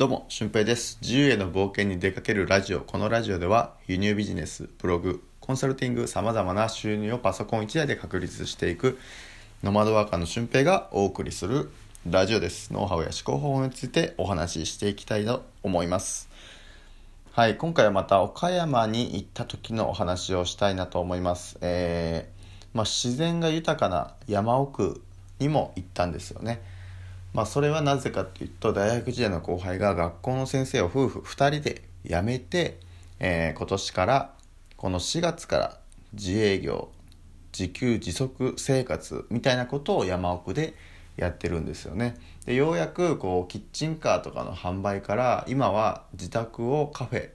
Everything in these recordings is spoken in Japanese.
どうも、俊平です。自由への冒険に出かけるラジオ。このラジオでは、輸入ビジネス、ブログ、コンサルティング、様々な収入をパソコン1台で確立していく、ノマドワーカーの俊平がお送りするラジオです。ノウハウや思考方法についてお話ししていきたいと思います。はい、今回はまた岡山に行った時のお話をしたいなと思います。えーまあ、自然が豊かな山奥にも行ったんですよね。まあそれはなぜかというと大学時代の後輩が学校の先生を夫婦2人で辞めて、えー今年からこの4月から自営業自給自足生活みたいなことを山奥でやってるんですよね。でようやくこうキッチンカーとかの販売から今は自宅をカフェ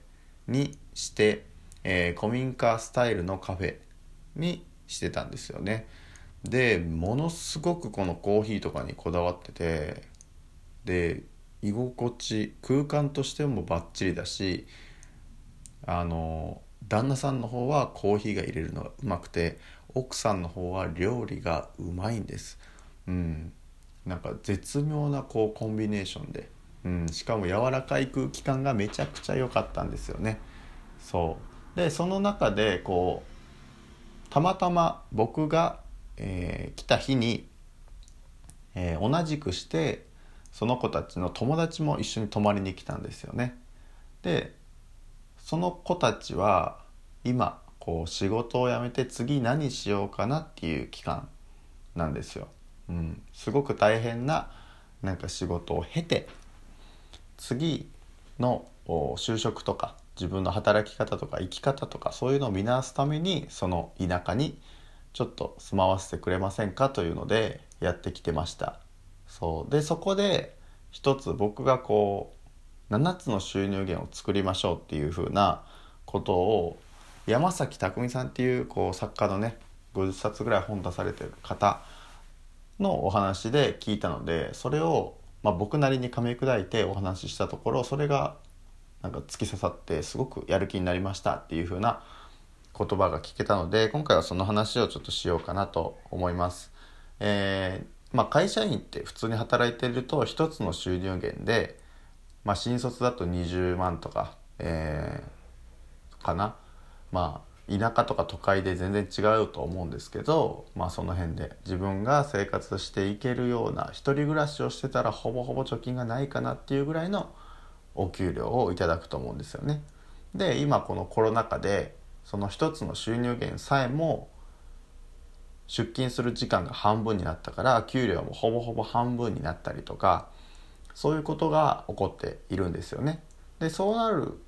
にして、えー古民家スタイルのカフェにしてたんですよね。でものすごくこのコーヒーとかにこだわっててで居心地空間としてもバッチリだしあの旦那さんの方はコーヒーが入れるのがうまくて奥さんの方は料理がうまいんです。うん。なんか絶妙なこうコンビネーションで、うん、しかも柔らかい空気感がめちゃくちゃ良かったんですよね。そう。でその中でこうたまたま僕が、えー来た日に、えー同じくしてその子たちの友達も一緒に泊まりに来たんですよね。でその子たちは今こう仕事を辞めて次何しようかなっていう期間なんですよ、うん、すごく大変ななんか仕事を経て次の就職とか自分の働き方とか生き方とかそういうのを見直すためにその田舎にちょっと住まわせてくれませんかというのでやってきてました。そう。でそこで一つ僕がこう7つの収入源を作りましょうっていうふうなことを山崎匠さんっていうこう作家のね50冊ぐらい本出されてる方のお話で聞いたのでそれを、まあ、僕なりに噛み砕いてお話ししたところそれがなんか突き刺さってすごくやる気になりましたっていう風な言葉が聞けたので今回はその話をちょっとしようかなと思います。えーまあ、会社員って普通に働いてると一つの収入源で、まあ、新卒だと20万とか、えーかなまあ田舎とか都会で全然違うと思うんですけど、まあ、その辺で自分が生活していけるような一人暮らしをしてたらほぼほぼ貯金がないかなっていうぐらいのお給料をいただくと思うんですよね。で今このコロナ禍でその一つの収入源さえも出勤する時間が半分になったから給料もほぼほぼ半分になったりとかそういうことが起こっているんですよね。でそうなる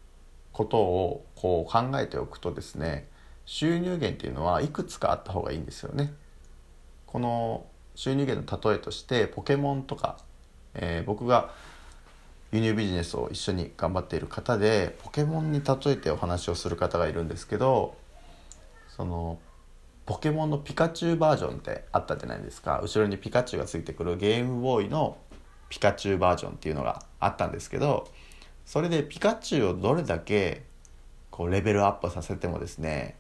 ことをこう考えておくとですね収入源っていうのはいくつかあった方がいいんですよね。この収入源の例えとしてポケモンとか、えー僕が輸入ビジネスを一緒に頑張っている方でポケモンに例えてお話をする方がいるんですけどそのポケモンのピカチュウバージョンってあったじゃないですか。後ろにピカチュウがついてくるゲームボーイのピカチュウバージョンっていうのがあったんですけどそれでピカチュウをどれだけこうレベルアップさせてもですね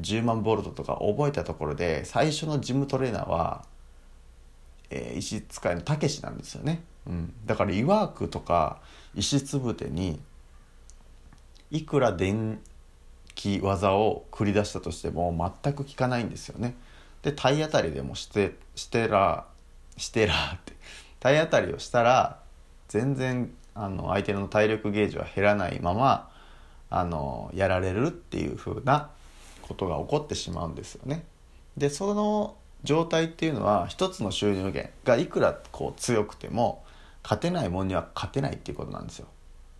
10万ボルトとか覚えたところで最初のジムトレーナーは、えー石使いのたけしなんですよね、うん、だからイワークとか石つぶてにいくら電気技を繰り出したとしても全く効かないんですよねで体当たりでもしてしてらしてらって体当たりをしたら全然あの相手の体力ゲージは減らないままあのやられるっていう風なことが起こってしまうんですよね。でその状態っていうのは一つの収入源がいくらこう強くても勝てないもんには勝てないっていうことなんですよ。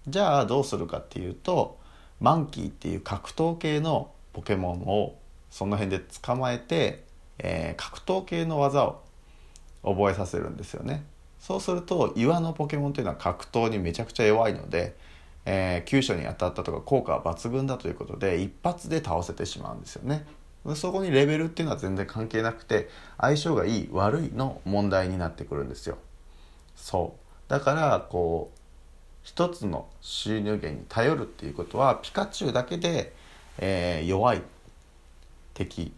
じゃあどうするかっていうとマンキーっていう格闘系のポケモンをその辺で捕まえて、えー格闘系の技を覚えさせるんですよね。そうすると岩のポケモンというのは格闘にめちゃくちゃ弱いので、えー急所に当たったとか効果は抜群だということで一発で倒せてしまうんですよね。そこにレベルっていうのは全然関係なくて相性がいい悪いの問題になってくるんですよ。そうだからこう一つの収入源に頼るっていうことはピカチュウだけで、えー弱い敵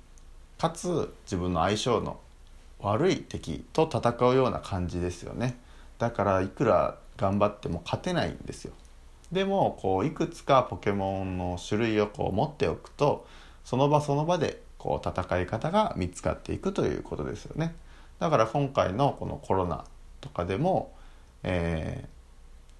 かつ自分の相性の悪い敵と戦うような感じですよね。だからいくら頑張っても勝てないんですよ。でもこういくつかポケモンの種類をこう持っておくとその場その場でこう戦い方が見つかっていくということですよね。だから今回のこのコロナとかでも、え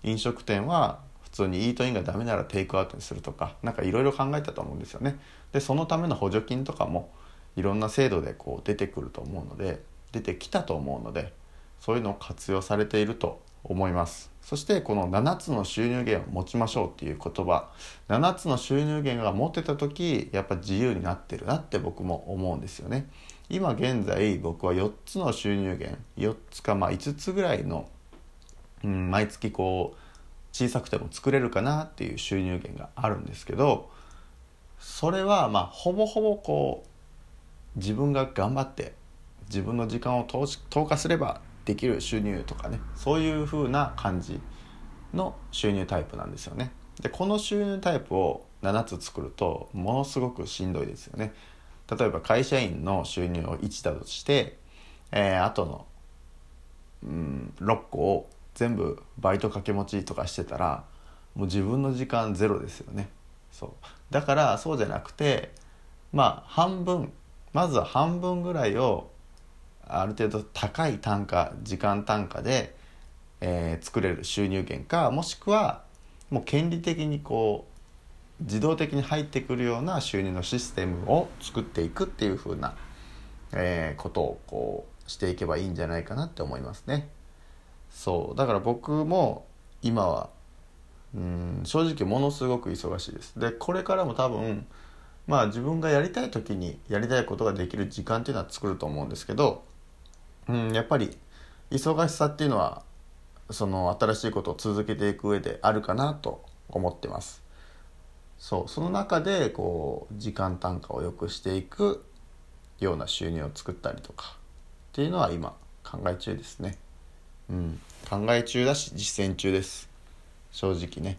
ー、飲食店は普通にイートインがダメならテイクアウトにするとか何かいろいろ考えたと思うんですよね。でそのための補助金とかもいろんな制度でこう出てくると思うので出てきたと思うのでそういうのを活用されていると思います。そしてこの7つの収入源を持ちましょうっていう言葉7つの収入源が持ってた時やっぱ自由になってるなって僕も思うんですよね。今現在僕は4つの収入源4つかまあ5つぐらいの、うん、毎月こう小さくても作れるかなっていう収入源があるんですけどそれはまあほぼほぼこう自分が頑張って自分の時間を投投下すればできる収入とかねそういう風な感じの収入タイプなんですよね。でこの収入タイプを7つ作るとものすごくしんどいですよね。例えば会社員の収入を1だとして、えー、あとの、うん、6個を全部バイト掛け持ちとかしてたらもう自分の時間ゼロですよね。そうだからそうじゃなくてまあ半分まずは半分ぐらいをある程度高い単価時間単価で、えー、作れる収入源かもしくはもう権利的にこう自動的に入ってくるような収入のシステムを作っていくっていう風な、えー、ことをこうしていけばいいんじゃないかなって思いますね。そうだから僕も今はうん正直ものすごく忙しいです。でこれからも多分まあ自分がやりたい時にやりたいことができる時間っていうのは作ると思うんですけどうん、やっぱり忙しさっていうのはその新しいことを続けていく上であるかなと思ってます。そうその中でこう時間単価を良くしていくような収入を作ったりとかっていうのは今考え中ですね。うん、考え中だし実践中です正直ね。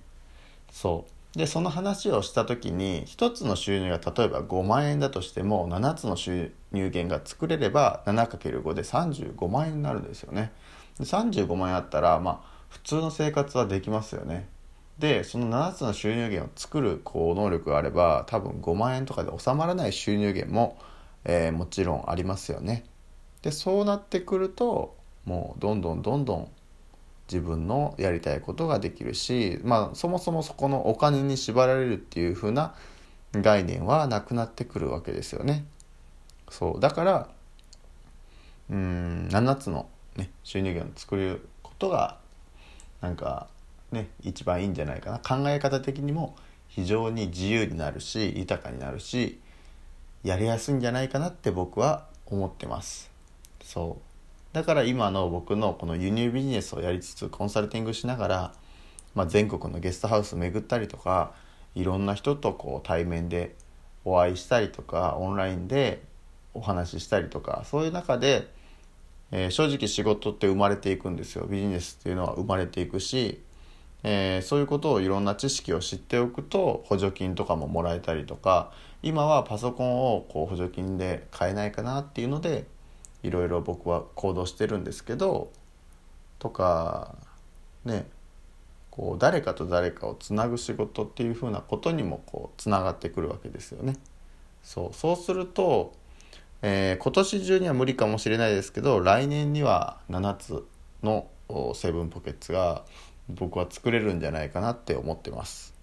そうでその話をした時に1つの収入が例えば5万円だとしても7つの収入源が作れれば 7×5 で35万円になるんですよね。で35万円あったらまあ普通の生活はできますよね。でその7つの収入源を作るこう能力があれば多分5万円とかで収まらない収入源も、えー、もちろんありますよね。でそうなってくるともうどんどんどんどん自分のやりたいことができるし、まあ、そもそもそこのお金に縛られるっていう風な概念はなくなってくるわけですよね。そうだからうん7つの、ね、収入源を作ることがなんかね一番いいんじゃないかな考え方的にも非常に自由になるし豊かになるしやりやすいんじゃないかなって僕は思ってます。そうだから今の僕のこの輸入ビジネスをやりつつコンサルティングしながら、まあ、全国のゲストハウス巡ったりとかいろんな人とこう対面でお会いしたりとかオンラインでお話ししたりとかそういう中で、えー、正直仕事って生まれていくんですよ。ビジネスっていうのは生まれていくし、えー、そういうことをいろんな知識を知っておくと補助金とかももらえたりとか今はパソコンをこう補助金で買えないかなっていうのでいろいろ僕は行動してるんですけどとかねこう誰かと誰かをつなぐ仕事っていうふうなことにもこうつながってくるわけですよね。そうそうすると、えー、今年中には無理かもしれないですけど来年には7つのセブンポケッツが僕は作れるんじゃないかなって思ってます。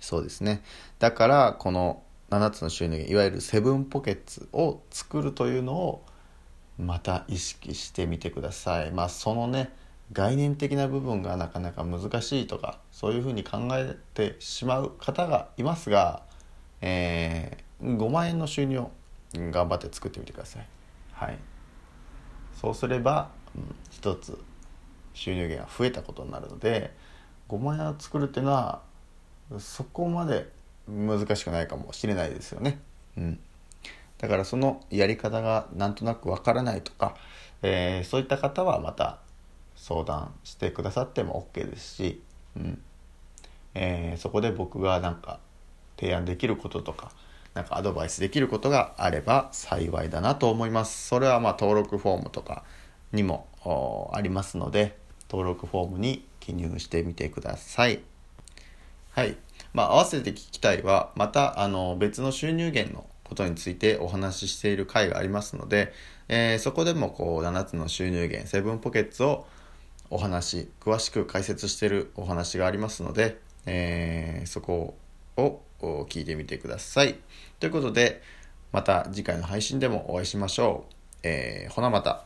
そうですね。だからこの7つの収入源いわゆるセブンポケッツを作るというのをまた意識してみてください。まあそのね概念的な部分がなかなか難しいとかそういうふうに考えてしまう方がいますが、えー、5万円の収入を頑張って作ってみてください。はい、そうすれば、うん、一つ収入源が増えたことになるので5万円を作るっていうのはそこまで難しくないかもしれないですよね。うん、だからそのやり方がなんとなくわからないとか、えー、そういった方はまた相談してくださっても OK ですし、うんえー、そこで僕がなんか提案できることとかなんかアドバイスできることがあれば幸いだなと思います。それはまあ登録フォームとかにもありますので登録フォームに記入してみてください。はい。まあ、合わせて聞きたいは、また、あの、別の収入源のことについてお話ししている回がありますので、えー、そこでもこう、7つの収入源、セブンポケッツをお話、詳しく解説しているお話がありますので、えー、そこを聞いてみてください。ということで、また次回の配信でもお会いしましょう。えー、ほなまた。